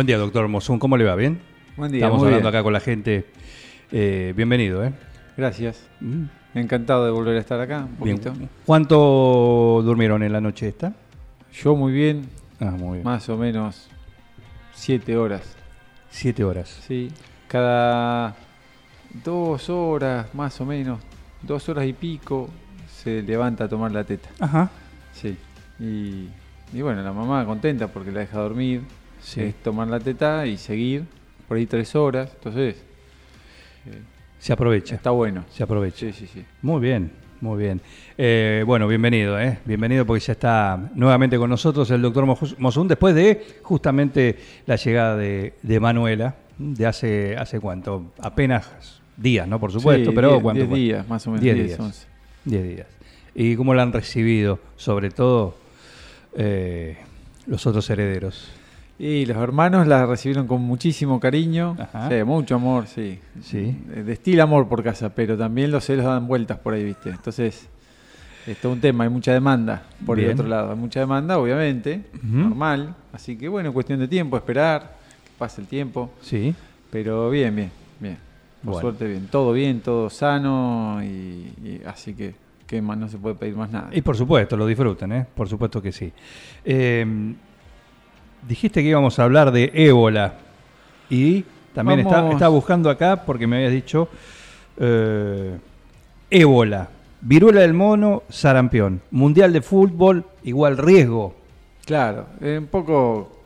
Buen día, doctor Mosún. ¿Cómo le va? ¿Bien? Buen día, Estamos muy hablando bien. acá con la gente. Eh, bienvenido, ¿eh? Gracias. Mm, Encantado de volver a estar acá un Bien. poquito. ¿Cuánto durmieron en la noche esta? Yo muy bien, Ah, muy bien. más o menos siete horas. Siete horas. Sí. Cada dos horas, más o menos, dos horas y pico, se levanta a tomar la teta. Ajá. Sí. Y, y bueno, la mamá contenta porque la deja dormir. Sí. Es tomar la teta y seguir por ahí tres horas. Entonces, eh, Se aprovecha. está bueno. Se aprovecha. Sí, sí, sí. Muy bien, muy bien. Eh, bueno, bienvenido, ¿eh? Bienvenido porque ya está nuevamente con nosotros el doctor Mosún después de justamente la llegada de, de Manuela, de hace, hace cuánto, apenas días, ¿no? Por supuesto, Sí, pero diez- ¿cuánto diez días, más o menos. Diez 10, días. 11. Diez días. ¿Y cómo la han recibido, sobre todo, eh, los otros herederos? Y los hermanos la recibieron con muchísimo cariño, sí, mucho amor, sí. Sí. Eh, Destila amor por casa, pero también los celos dan vueltas por ahí, ¿viste? Entonces, es todo un tema, hay mucha demanda por Bien. el otro lado. Hay mucha demanda, obviamente, normal. Así que, bueno, cuestión de tiempo, esperar, que pase el tiempo. Sí. Pero bien, bien, bien. Por Bueno. suerte, bien. Todo bien, todo sano, y, y así que, que más no se puede pedir más nada. Y por supuesto, lo disfruten, ¿eh? Por supuesto que sí. Eh, dijiste que íbamos a hablar de ébola. Y también está, está buscando acá, porque me habías dicho, eh, ébola, viruela del mono, sarampión, mundial de fútbol, igual riesgo. Claro, eh, un poco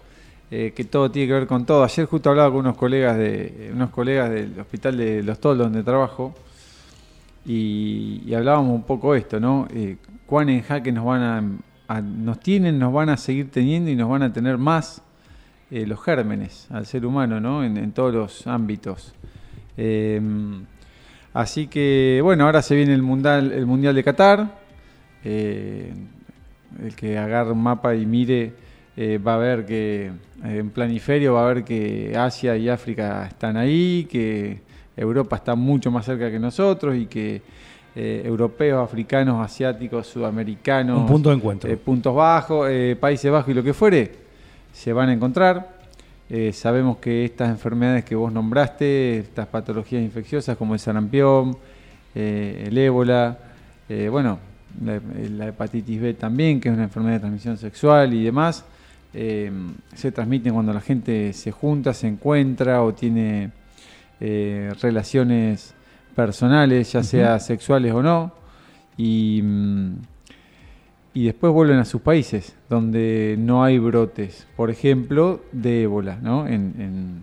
eh, que todo tiene que ver con todo. Ayer justo hablaba con unos colegas de unos colegas del hospital de Los Toldos donde trabajo y, y hablábamos un poco esto, ¿no? Eh, cuán en jaque nos van a, nos tienen, nos van a seguir teniendo y nos van a tener más eh, los gérmenes al ser humano, ¿no? En, todos los ámbitos. Eh, así que bueno, ahora se viene el mundial, el mundial de Qatar. Eh, el que agarre un mapa y mire eh, va a ver que en planiferio va a ver que Asia y África están ahí, que Europa está mucho más cerca que nosotros y que eh, europeos, africanos, asiáticos, sudamericanos, Un punto de encuentro. eh, puntos bajos, eh, Países Bajos y lo que fuere, se van a encontrar. Sabemos que estas enfermedades que vos nombraste, estas patologías infecciosas como el sarampión, el ébola, bueno, la, la hepatitis B también, que es una enfermedad de transmisión sexual y demás, se transmiten cuando la gente se junta, se encuentra o tiene relaciones personales, ya sea sexuales o no, y, mm, y después vuelven a sus países, donde no hay brotes, por ejemplo, de ébola. ¿no? En, en,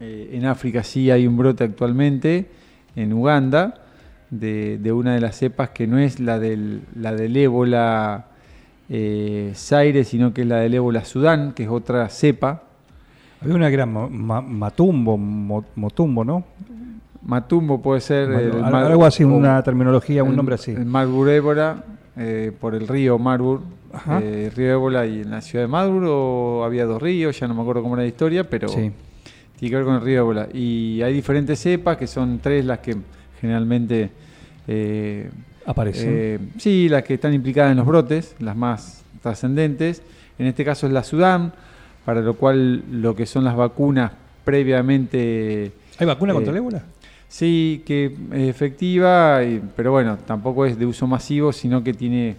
eh, en África sí hay un brote actualmente, en Uganda, de, de una de las cepas que no es la del, la del ébola eh, Zaire, sino que es la del ébola Sudán, que es otra cepa. Había una ma- ma- Matumbo, Mo- Motumbo, ¿no? Matumbo puede ser... el Al- mar- algo así, una terminología, un el- nombre así. El Marburg ébola, eh, por el río Marburg, Ajá. eh, río ébola y en la ciudad de Marburg o había dos ríos, ya no me acuerdo cómo era la historia, pero Sí. tiene que ver con el río ébola. Y hay diferentes cepas, que son tres las que generalmente... eh, Aparecen. eh, sí, las que están implicadas en los brotes, las más trascendentes. En este caso es la Sudán, para lo cual lo que son las vacunas previamente... ¿Hay vacuna eh, contra el ébola? Sí, que es efectiva, y- pero bueno, tampoco es de uso masivo, sino que tiene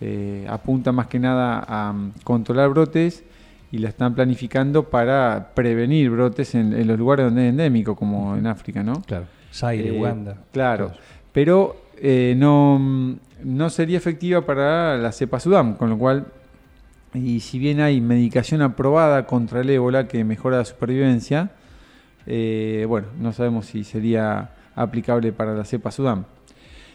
eh, apunta más que nada a mm, controlar brotes y la están planificando para prevenir brotes en, en los lugares donde es endémico, como en África, ¿no? Claro. Zaire, Eh, Uganda. Claro, todos. pero eh, no, mm, no sería efectiva para la cepa Sudán, con lo cual, y si bien hay medicación aprobada contra el ébola que mejora la supervivencia, eh, bueno, no sabemos si sería aplicable para la cepa Sudán.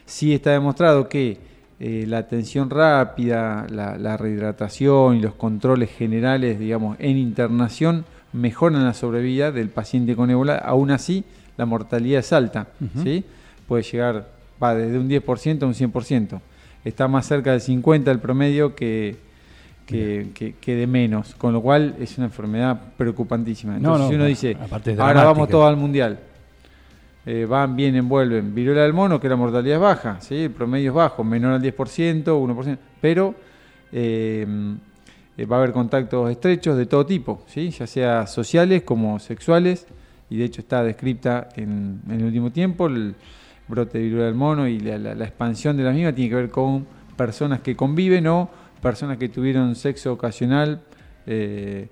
Sí está demostrado que eh, la atención rápida, la, la rehidratación y los controles generales, digamos, en internación mejoran la sobrevida del paciente con ébola. Aún así, la mortalidad es alta, ¿sí? Puede llegar, va desde un 10% a un 100%. Está más cerca del 50% el promedio que, que, que- que de menos, con lo cual es una enfermedad preocupantísima. Entonces, no, si uno dice, ahora dramática". vamos todos al mundial, eh, van, vienen, vuelven. Viruela del mono, que la mortalidad es baja, ¿sí? el promedio es bajo, menor al 10%, 1%, pero eh, eh, va a haber contactos estrechos de todo tipo, ¿sí? ya sea sociales como sexuales, y de hecho está descripta en, en el último tiempo el brote de viruela del mono y la, la- la expansión de la misma tiene que ver con personas que conviven o personas que tuvieron sexo ocasional eh,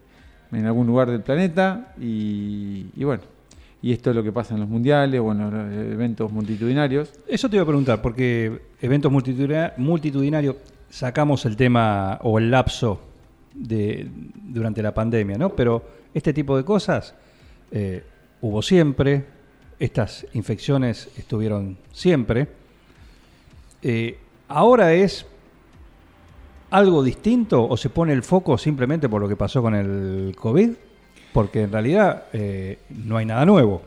en algún lugar del planeta y, bueno, y esto es lo que pasa en los mundiales, bueno, los eventos multitudinarios. Eso te iba a preguntar, porque eventos multitudina- multitudinarios, sacamos el tema o el lapso de, durante la pandemia, ¿no? Pero este tipo de cosas eh, hubo siempre, estas infecciones estuvieron siempre. Eh, ahora es algo distinto o se pone el foco simplemente por lo que pasó con el COVID, porque en realidad eh, no hay nada nuevo.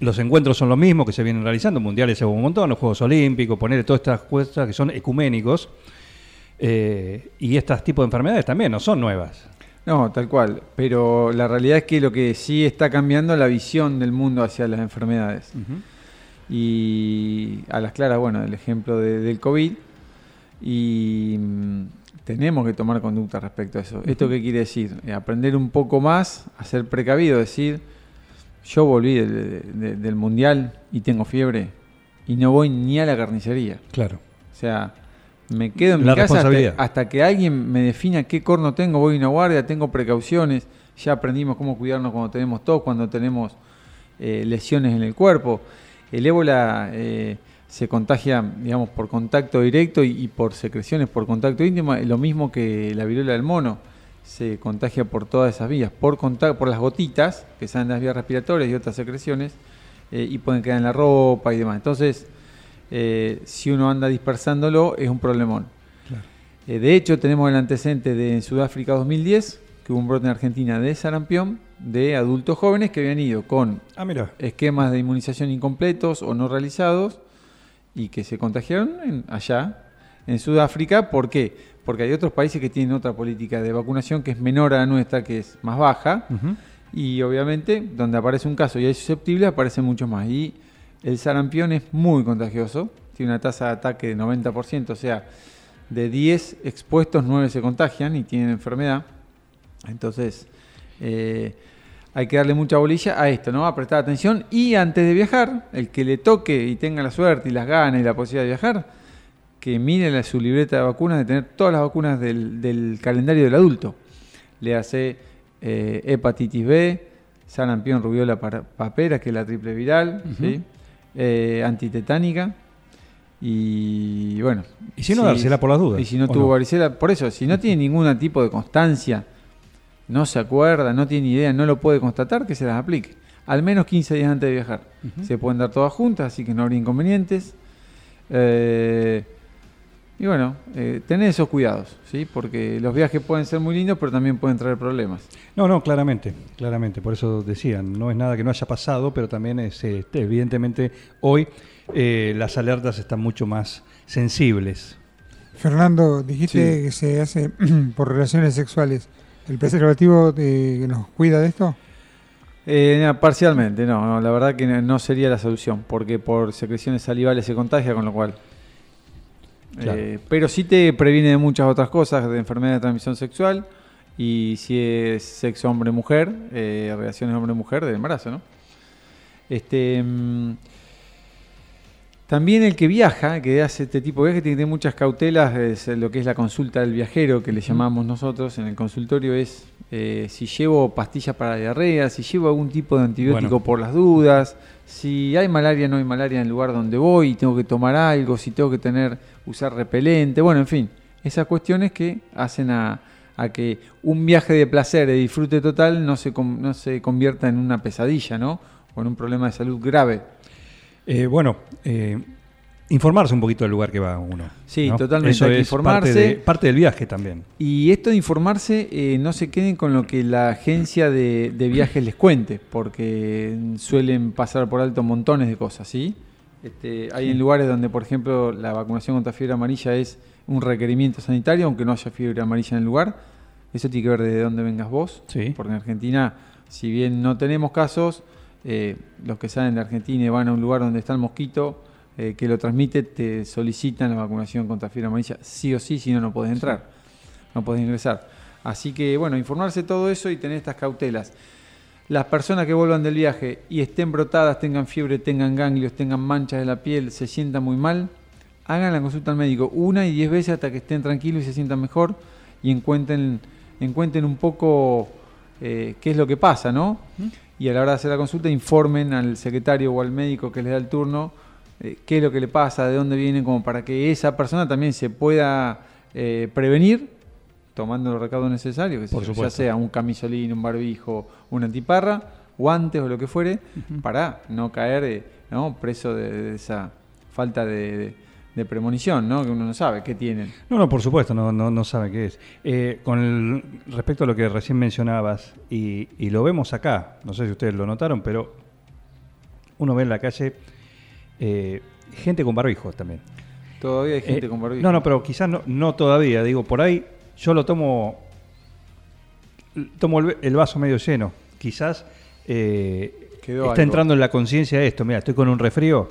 Los encuentros son los mismos que se vienen realizando, mundiales se un montón, los Juegos Olímpicos, poner todas estas cosas que son ecuménicos, eh, y estos tipos de enfermedades también no son nuevas. No, tal cual, pero la realidad es que lo que sí está cambiando es la visión del mundo hacia las enfermedades. Y a las claras, bueno, el ejemplo de- del COVID. Y mm, tenemos que tomar conducta respecto a eso. ¿Esto qué quiere decir? Eh, aprender un poco más, a ser precavido, decir, yo volví del, de- del mundial y tengo fiebre y no voy ni a la carnicería. Claro. O sea, me quedo en La mi casa responsabilidad. hasta, hasta que alguien me defina qué corno tengo, voy a una guardia, tengo precauciones, ya aprendimos cómo cuidarnos cuando tenemos tos, cuando tenemos eh, lesiones en el cuerpo. El ébola eh, se contagia, digamos, por contacto directo y, y por secreciones por contacto íntimo, lo mismo que la viruela del mono. Se contagia por todas esas vías, por, contact- por las gotitas que salen de las vías respiratorias y otras secreciones, eh, y pueden quedar en la ropa y demás. Entonces, eh, si uno anda dispersándolo, es un problemón. Eh, de hecho, tenemos el antecedente de en Sudáfrica 2010, que hubo un brote en Argentina de sarampión de adultos jóvenes que habían ido con Ah, esquemas de inmunización incompletos o no realizados y que se contagiaron en- allá, en Sudáfrica. ¿Por qué? Porque hay otros países que tienen otra política de vacunación que es menor a la nuestra, que es más baja. Y obviamente, donde aparece un caso y hay susceptibles, aparecen muchos más. Y el sarampión es muy contagioso, tiene una tasa de ataque de 90%, o sea, de 10 expuestos, 9 se contagian y tienen enfermedad. Entonces, eh, hay que darle mucha bolilla a esto, ¿no? A prestar atención y antes de viajar, el que le toque y tenga la suerte y las ganas y la posibilidad de viajar, que mire la- su libreta de vacunas, de tener todas las vacunas del, del calendario del adulto. Le hace eh, hepatitis B, sarampión, rubiola, papera, que es la triple viral, ¿sí? Eh, antitetánica y bueno. Y si no, dársela por las dudas, Y si no ¿o tuvo no? varicela, por eso, si no tiene ningún tipo de constancia, no se acuerda, no tiene idea, no lo puede constatar, que se las aplique. Al menos 15 días antes de viajar. Se pueden dar todas juntas, así que no habría inconvenientes. Eh, y bueno, eh, tener esos cuidados, ¿sí? porque los viajes pueden ser muy lindos, pero también pueden traer problemas. No, no, claramente, claramente. Por eso decían, no es nada que no haya pasado, pero también es, este, evidentemente, hoy eh, las alertas están mucho más sensibles. Fernando, dijiste Sí. que se hace por relaciones sexuales. ¿El preservativo eh, nos cuida de esto? Eh, no, parcialmente, no, no, la verdad que no- sería la solución, porque por secreciones salivales se contagia, con lo cual. Claro. Eh, pero sí te previene de muchas otras cosas, de enfermedad de transmisión sexual, y si es sexo hombre-mujer, eh, relaciones hombre-mujer, de embarazo, ¿no? Este. mm, también el que viaja, que hace este tipo de viaje, tiene que tener muchas cautelas, es lo que es la consulta del viajero, que le llamamos nosotros en el consultorio, es eh, si llevo pastillas para la diarrea, si llevo algún tipo de antibiótico Bueno. por las dudas, si hay malaria no hay malaria en el lugar donde voy, y tengo que tomar algo, si tengo que tener, usar repelente, bueno, en fin, esas cuestiones que hacen a, a que un viaje de placer, de disfrute total, no se, no se convierta en una pesadilla, ¿no? O en un problema de salud grave. Eh, bueno, eh, informarse un poquito del lugar que va uno. Sí, ¿no? totalmente, Eso hay que es Parte, informarse. de- parte del viaje también. Y esto de informarse, eh, no se queden con lo que la agencia de, de viajes les cuente, porque suelen pasar por alto montones de cosas, ¿sí? Este, hay en lugares donde, por ejemplo, la vacunación contra fiebre amarilla es un requerimiento sanitario, aunque no haya fiebre amarilla en el lugar. Eso tiene que ver de dónde vengas vos, Sí. porque en Argentina, si bien no tenemos casos, eh, los que salen de Argentina y van a un lugar donde está el mosquito eh, que lo transmite, te solicitan la vacunación contra fiebre amarilla, sí o sí, si no, no podés entrar, no podés ingresar. Así que, bueno, informarse todo eso y tener estas cautelas. Las personas que vuelvan del viaje y estén brotadas, tengan fiebre, tengan ganglios, tengan manchas de la piel, se sientan muy mal, hagan la consulta al médico una y diez veces hasta que estén tranquilos y se sientan mejor y encuentren, encuentren un poco eh, qué es lo que pasa, ¿no? Y a la hora de hacer la consulta informen al secretario o al médico que les da el turno eh, qué es lo que le pasa, de dónde viene, como para que esa persona también se pueda eh, prevenir tomando los recaudos necesarios, que Por yo, ya sea un camisolín, un barbijo, una antiparra, guantes o lo que fuere, para no caer eh, ¿no? preso de, de esa falta de, de- de premonición, ¿no? que uno no sabe qué tienen. No, no, por supuesto, no, no, no sabe qué es. Eh, con el- respecto a lo que recién mencionabas, y, y lo vemos acá, no sé si ustedes lo notaron, pero uno ve en la calle eh, gente con barbijo también. Todavía hay gente Eh, con barbijo. No, no, pero quizás no, no todavía. Digo, por ahí yo lo tomo, tomo el, el vaso medio lleno. Quizás Quedó está algo. entrando en la conciencia esto. Mira, estoy con un resfrío,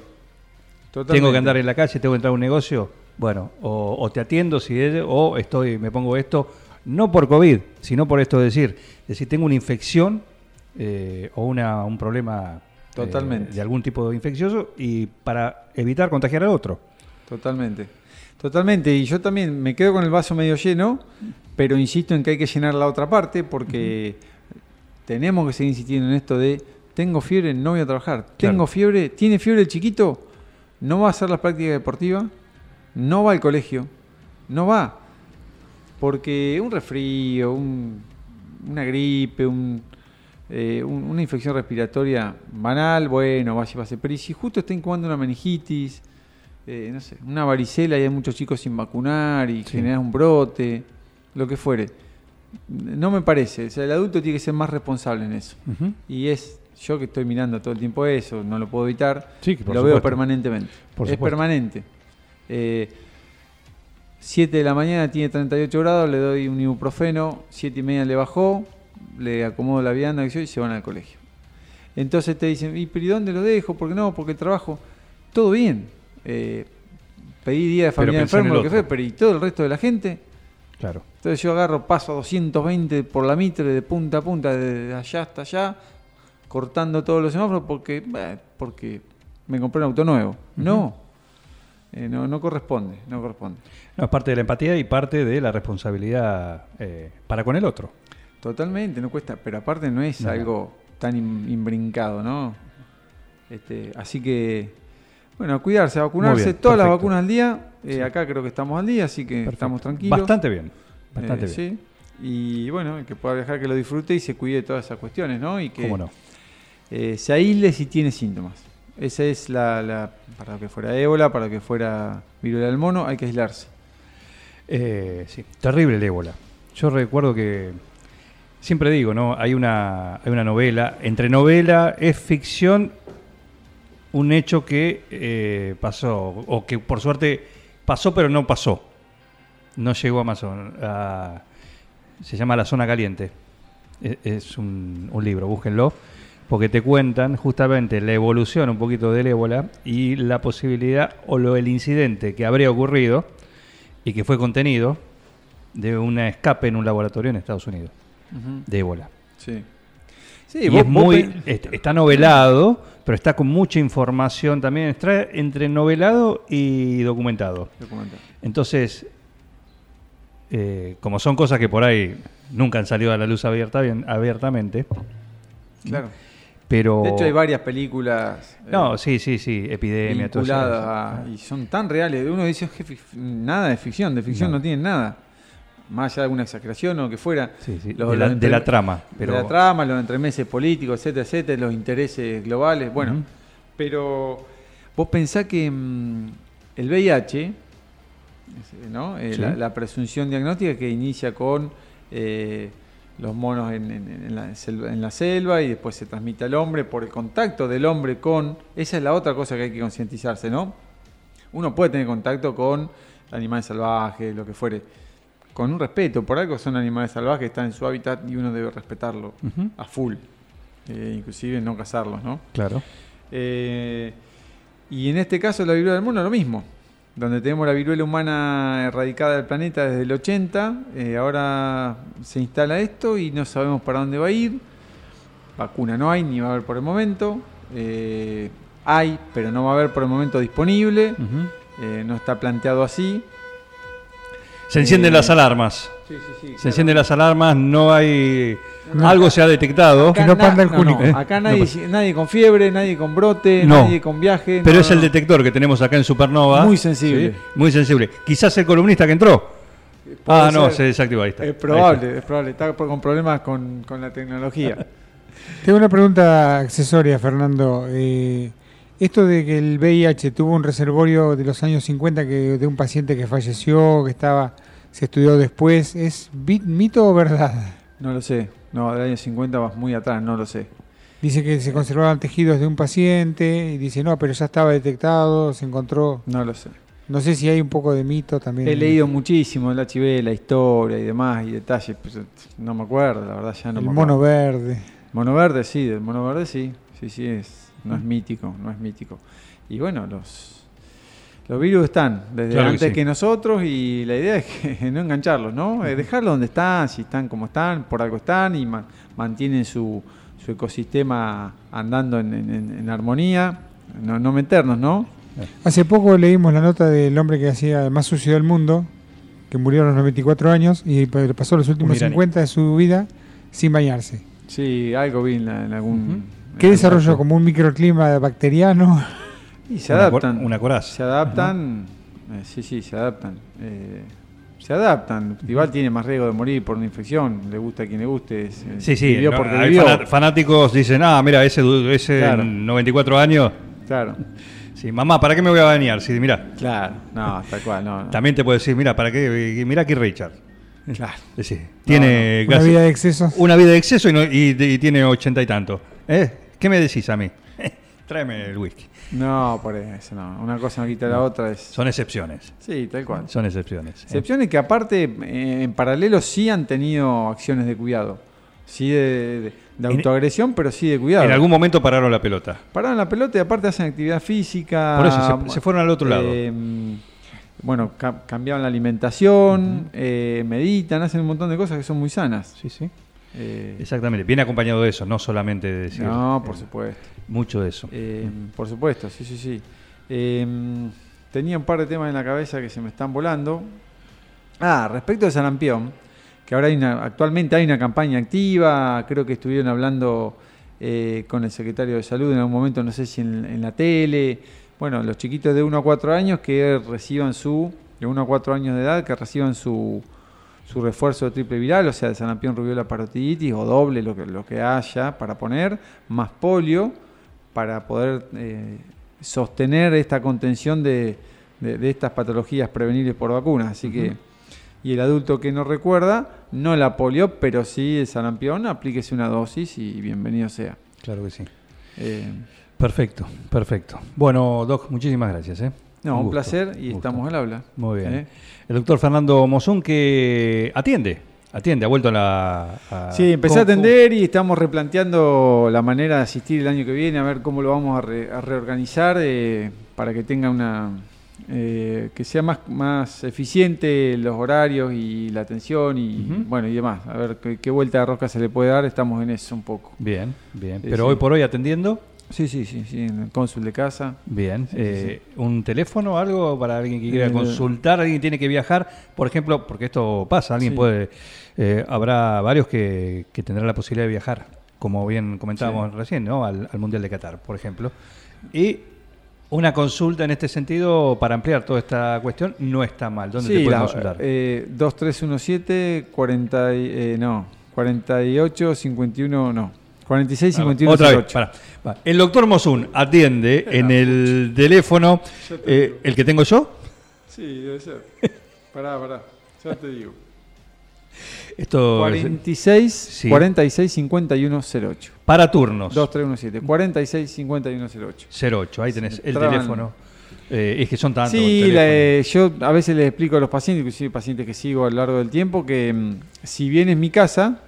Totalmente. tengo que andar en la calle, tengo que entrar a un negocio. Bueno, o, o te atiendo si es, o estoy, me pongo esto, no por COVID, sino por esto de decir, decir, tengo una infección eh, o una, un problema eh, de algún tipo de infeccioso y para evitar contagiar al otro. Totalmente. Totalmente. Y yo también me quedo con el vaso medio lleno, pero insisto en que hay que llenar la otra parte porque tenemos que seguir insistiendo en esto de tengo fiebre, no voy a trabajar. Tengo fiebre, tiene fiebre el chiquito, no va a hacer las prácticas deportivas, no va al colegio, no va. Porque un resfrío, un- una gripe, un, eh, un- una infección respiratoria banal, bueno, vaya y pase. Pero y si justo está incubando una meningitis, eh, no sé, una varicela y hay muchos chicos sin vacunar y Sí. generas un brote, lo que fuere. No me parece. O sea, el adulto tiene que ser más responsable en eso. Y es yo que estoy mirando todo el tiempo eso, no lo puedo evitar. Sí, lo veo permanentemente. Por es permanente. Eh, 7 de la mañana tiene 38 grados, le doy un ibuprofeno, 7 y media le bajó, le acomodo la vianda y se van al colegio. Entonces te dicen, ¿y pero ¿y dónde lo dejo? ¿Por qué no? Porque el trabajo. Todo bien. Eh, pedí día de familia en enfermo, el lo que fue, pero ¿y todo el resto de la gente? Claro. Entonces yo agarro, paso a 220 por la mitre de punta a punta, de allá hasta allá, cortando todos los semáforos porque, bah, porque me compré un auto nuevo. No, Eh, no, no corresponde, no corresponde. No, es parte de la empatía y parte de la responsabilidad eh, para con el otro. Totalmente, no cuesta, pero aparte no es No. algo tan in- imbrincado, ¿no? Este, así que, bueno, a cuidarse, a vacunarse, bien, todas las vacunas al día. Eh, Sí. Acá creo que estamos al día, así que Perfecto. estamos tranquilos. Bastante bien. Bastante bien. Sí. Y bueno, el que pueda viajar, que lo disfrute y se cuide de todas esas cuestiones, ¿no? Y que ¿Cómo no? Eh, se aísle si tiene síntomas. Esa es la, la- para que fuera ébola, para que fuera viruela del mono, hay que aislarse. Eh, sí, terrible el ébola. Yo recuerdo que siempre digo, ¿no? Hay una, hay una novela, entre novela es ficción, un hecho que eh, pasó, o que por suerte pasó pero no pasó. No llegó a Amazon. se llama La Zona Caliente. E- Es un, un libro, búsquenlo, porque te cuentan justamente la evolución un poquito del ébola y la posibilidad o lo, el incidente que habría ocurrido y que fue contenido de un escape en un laboratorio en Estados Unidos de ébola. Sí. Sí, y vos- es muy, está novelado, pero está con mucha información también, está entre novelado y documentado. Documenta. Entonces, eh, como son cosas que por ahí nunca han salido a la luz abierta, bien, abiertamente, Claro. Pero... De hecho, hay varias películas eh, No, sí, sí, sí, epidemia, todo eso. a- y son tan reales. Uno dice, "Je, fic- nada de ficción, de ficción No. no, tienen nada. Más allá de alguna exageración o que fuera. Sí, sí, Los- de, la, los de la entre- trama. Pero, de la trama, los entremeses políticos, etcétera, etcétera, los intereses globales. Bueno, pero vos pensás que mm, el VIH, ¿no? Eh, Sí. la, la presunción diagnóstica que inicia con eh, los monos en, en- en la selva, en la selva y después se transmite al hombre por el contacto del hombre con... Esa es la otra cosa que hay que concientizarse, ¿no? Uno puede tener contacto con animales salvajes, lo que fuere, con un respeto. Por algo son animales salvajes, están en su hábitat y uno debe respetarlo a full. Eh, inclusive no cazarlos, ¿no? Claro. Eh, y en este caso la viruela del mono lo mismo. Donde tenemos la viruela humana erradicada del planeta desde el 80, eh, ahora se instala esto y no sabemos para dónde va a ir. Vacuna no hay, ni va a haber por el momento. Eh, hay, pero no va a haber por el momento disponible. Eh, no está planteado así. Se encienden Eh, las alarmas. Sí, sí, sí. Se encienden las alarmas, no hay... No. Algo se ha detectado, Que no panda el cúnico. ¿Eh? Acá nadie, nadie con fiebre, nadie con brote, No. nadie con viaje. pero no, es el no. detector que tenemos acá en Supernova. Muy sensible. Sí, Muy sensible. Quizás el columnista que entró. Puede Ah, no, se desactivó. Ahí está. Es probable, es probable. Está por- con problemas con, con la tecnología. Tengo una pregunta accesoria, Fernando. Eh, esto de que el VIH tuvo un reservorio de los años 50 que, de un paciente que falleció, que estaba se estudió después, ¿es mito o verdad? No lo sé. No, del año 50 vas muy atrás, no lo sé. Dice que se conservaban tejidos de un paciente y dice, no, pero ya estaba detectado, se encontró... No lo sé. No sé si hay un poco de mito también. He leído muchísimo el HIV, la historia y demás y detalles, pero no me acuerdo, la verdad ya no el me mono acuerdo. verde. Mono verde, sí, del mono verde sí. Sí, sí, es, no es mítico, no es mítico. Y bueno, los, los virus están desde Claro que antes sí. que, nosotros y la idea es que no engancharlos, ¿no? Eh, dejarlos donde están, si están como están, por algo están y ma- mantienen su, su ecosistema andando en, en- en- en armonía. No, no meternos, ¿no? Hace poco leímos la nota del hombre que hacía el más sucio del mundo, que murió a los 94 años y pa- pasó los últimos iraní. 50 de su vida sin bañarse. Sí, algo vi en, la- en algún... ¿Qué en desarrolló? algún- ¿Como un microclima bacteriano? Y se Una cor- adaptan. una coraza. Se adaptan. eh, sí, sí, se adaptan. eh, se adaptan. Igual tiene más riesgo de morir por una infección. Le gusta a quien le guste. es, eh, Sí, sí. vivió no, porque hay vivió. fanáticos dicen, ah, mira, ese, ese Claro. 94 años. Claro, Sí, mamá, ¿para qué me voy a bañar? Sí, mira. claro. No, tal cual. No, no. También te puedo decir, mira, ¿para qué? Mira aquí Richard. Claro. Sí, tiene Una casi- vida de excesos. una vida de exceso y, no- y- y tiene ochenta y tanto. ¿Eh? ¿Qué me decís a mí? Tráeme el whisky. No, por eso no. Una cosa no quita la otra. Es... Son excepciones. Sí, tal cual. Son excepciones. ¿eh? Excepciones que aparte, eh, en paralelo, sí han tenido acciones de cuidado. Sí de, de- de En- autoagresión, pero sí de cuidado. En algún momento pararon la pelota. Pararon la pelota y aparte hacen actividad física. Por eso, se- se fueron al otro lado. Eh, bueno, ca- cambiaron la alimentación, eh, meditan, hacen un montón de cosas que son muy sanas. Sí, sí. Eh, Exactamente. Viene acompañado de eso, no solamente de decir. no, por eh, supuesto. Mucho de eso. Eh, por supuesto, sí, sí, sí. Eh, tenía un par de temas en la cabeza que se me están volando. Ah, respecto de sarampión, que ahora hay una, actualmente hay una campaña activa, creo que estuvieron hablando eh, con el secretario de salud en algún momento, no sé si en, en la tele. Bueno, los chiquitos de 1 a 4 años que reciban su, de 1 a 4 años de edad, que reciban su, su refuerzo de triple viral, o sea, de sarampión, rubiola, parotiditis o doble, lo que, lo que haya para poner, más polio, para poder eh, sostener esta contención de, de- de estas patologías prevenibles por vacunas. Así que, y el adulto que no recuerda, no la polio, pero sí el sarampión, aplíquese una dosis y bienvenido sea. Claro que sí. Eh, Perfecto, perfecto. Bueno, Doc, muchísimas gracias. ¿eh? No, un, placer y estamos al habla. Muy bien. ¿Eh? El doctor Fernando Mozún que atiende, atiende, ha vuelto a la... a- Sí, empecé a ¿cómo- atender y estamos replanteando la manera de asistir el año que viene, a ver cómo lo vamos a, re- a reorganizar eh, para que tenga una. eh, que sea más, más eficiente los horarios y la atención y bueno y demás. A ver qué, qué vuelta de rosca se le puede dar, estamos en eso un poco. Bien, bien. Pero sí. hoy por hoy atendiendo, Sí, sí, sí, sí, en el cónsul de casa. bien. Sí, Eh, ¿Un teléfono algo para alguien que quiera Eh, consultar? ¿Alguien tiene que viajar? Por ejemplo, porque esto pasa, alguien puede... eh, habrá varios que, que tendrán la posibilidad de viajar, como bien comentábamos recién, ¿no? Al, al Mundial de Qatar, por ejemplo. Y una consulta en este sentido para ampliar toda esta cuestión no está mal. ¿Dónde te pueden consultar? eh, 2317 40 y- eh, no, 48 51 no. 46 51 Otra vez, 08. pará. Va. El doctor Mosun atiende en el teléfono, eh, ¿el que tengo yo? Sí, debe ser. pará, pará. Ya te digo. Esto es 46 Sí. 46 51 08. para turnos. 2317. 46 51 08. 08, ahí tenés el Traban- teléfono. Eh, es que son tantos. Sí, la, eh, yo a veces les explico a los pacientes, inclusive pacientes que sigo a lo largo del tiempo, que mm, si bien es mi casa,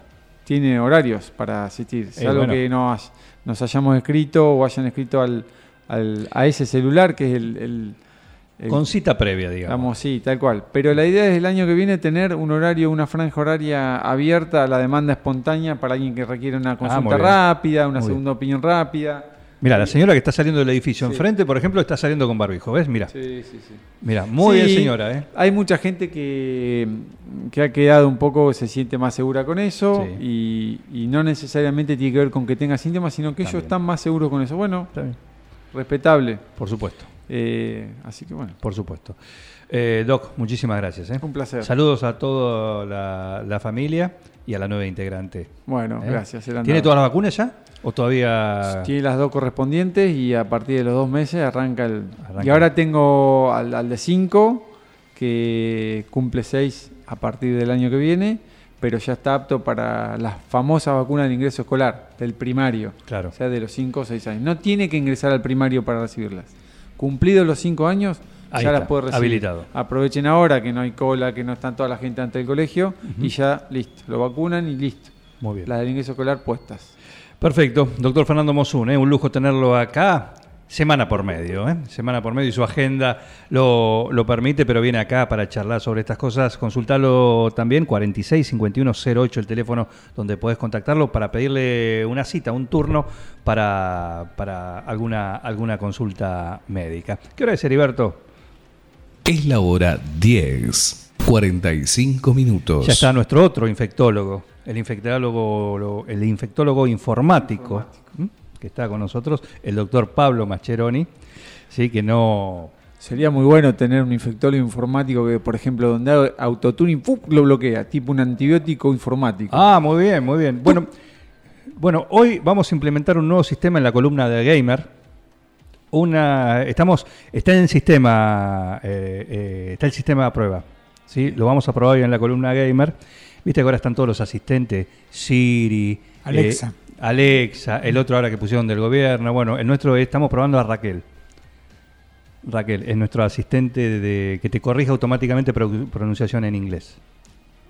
tiene horarios para asistir. Es Eh, algo bueno. que nos, nos hayamos escrito o hayan escrito al, al- a ese celular, que es el... el- el- Con cita previa, digamos. Digamos, sí, tal cual. Pero la idea es el año que viene tener un horario, una franja horaria abierta a la demanda espontánea para alguien que requiere una consulta Ah, bien. rápida, una Muy segunda opinión rápida. Mira, la señora que está saliendo del edificio Sí. enfrente, por ejemplo, está saliendo con barbijo. ¿Ves? Mira, Sí, sí, sí. mira, muy Sí, bien, señora. ¿eh? Hay mucha gente que, que ha quedado un poco, se siente más segura con eso y, y no necesariamente tiene que ver con que tenga síntomas, sino que ellos están más seguros con eso. Bueno, respetable. Por supuesto, Eh, así que bueno, por supuesto. Eh, Doc, muchísimas gracias. ¿eh? un placer. Saludos a toda la, la familia y a la nueva integrante. Bueno, ¿eh? gracias. ¿Tiene todas las vacunas ya? ¿O todavía.? Tiene las dos correspondientes y a partir de los dos meses arranca el... Arranca. Y ahora tengo al, al de 5 que cumple 6 a partir del año que viene, pero ya está apto para las famosas vacunas del ingreso escolar, del primario. Claro. O sea, de los 5 o 6 años. No tiene que ingresar al primario para recibirlas. Cumplidos los 5 años, Ahí ya está, las puede recibir. habilitado. Aprovechen ahora que no hay cola, que no está toda la gente ante el colegio y ya listo. Lo vacunan y listo. Muy bien. Las del ingreso escolar puestas. Perfecto, doctor Fernando Mosun, ¿eh? un lujo tenerlo acá, semana por medio, ¿eh? semana por medio y su agenda lo, lo permite, pero viene acá para charlar sobre estas cosas. Consultalo también, 46 51 08, el teléfono donde podés contactarlo para pedirle una cita, un turno para, para alguna, alguna consulta médica. ¿Qué hora es, Heriberto? Es la hora 10, 45 minutos. Ya está nuestro otro infectólogo, el infectólogo, lo- el infectólogo informático, ¿m? Que está con nosotros, el doctor Pablo Mascheroni, sí, que no. Sería muy bueno tener un infectólogo informático que, por ejemplo, donde autotuning lo bloquea, tipo un antibiótico informático. Ah, muy bien, muy bien. Bueno, bueno, hoy vamos a implementar un nuevo sistema en la columna de Gamer. Una, estamos, está en el sistema, eh, eh, está el sistema de prueba. ¿sí? Lo vamos a probar hoy en la columna Gamer. Viste que ahora están todos los asistentes, Siri, Alexa. eh, Alexa, el otro ahora que pusieron del gobierno. Bueno, el nuestro estamos probando a Raquel. Raquel es nuestro asistente de, que te corrige automáticamente pro- pronunciación en inglés.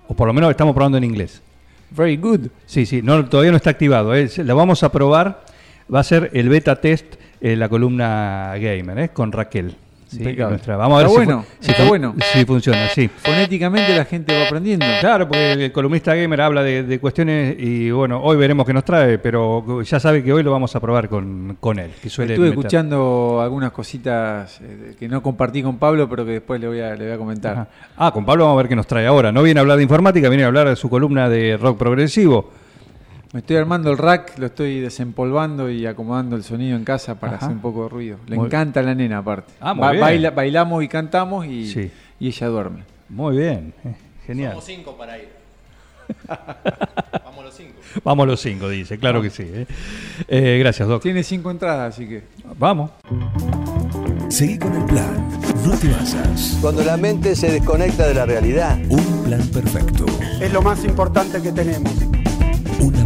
O por lo menos estamos probando en inglés. Very good. Sí, sí, no, todavía no está activado. ¿eh? Lo vamos a probar. Va a ser el beta test en la columna gamer, ¿eh? con Raquel. Sí, Impecable. nuestra- Vamos a ver Está si, bueno, si está bueno. si funciona, sí. Fonéticamente la gente va aprendiendo. Claro, porque el columnista gamer habla de, de cuestiones y bueno, hoy veremos qué nos trae, pero ya sabe que hoy lo vamos a probar con, con él, que suele Estuve meter. escuchando algunas cositas eh, que no compartí con Pablo, pero que después le voy a, le voy a comentar. Ajá. Ah, con Pablo vamos a ver qué nos trae ahora. No viene a hablar de informática, viene a hablar de su columna de rock progresivo. Me estoy armando el rack, lo estoy desempolvando y acomodando el sonido en casa para Ajá. hacer un poco de ruido. Le Muy- encanta a la nena aparte. Ah, muy bien. baila- bailamos y cantamos y, Sí. y ella duerme. Muy bien, eh, genial. Somos cinco para ir. Vamos los cinco. Vamos los cinco, dice, claro que sí. ¿eh? Eh, gracias, Doc. Tiene cinco entradas, así que... Vamos. Seguí con el plan. No te vayas. Cuando la mente se desconecta de la realidad. Un plan perfecto. Es lo más importante que tenemos. Una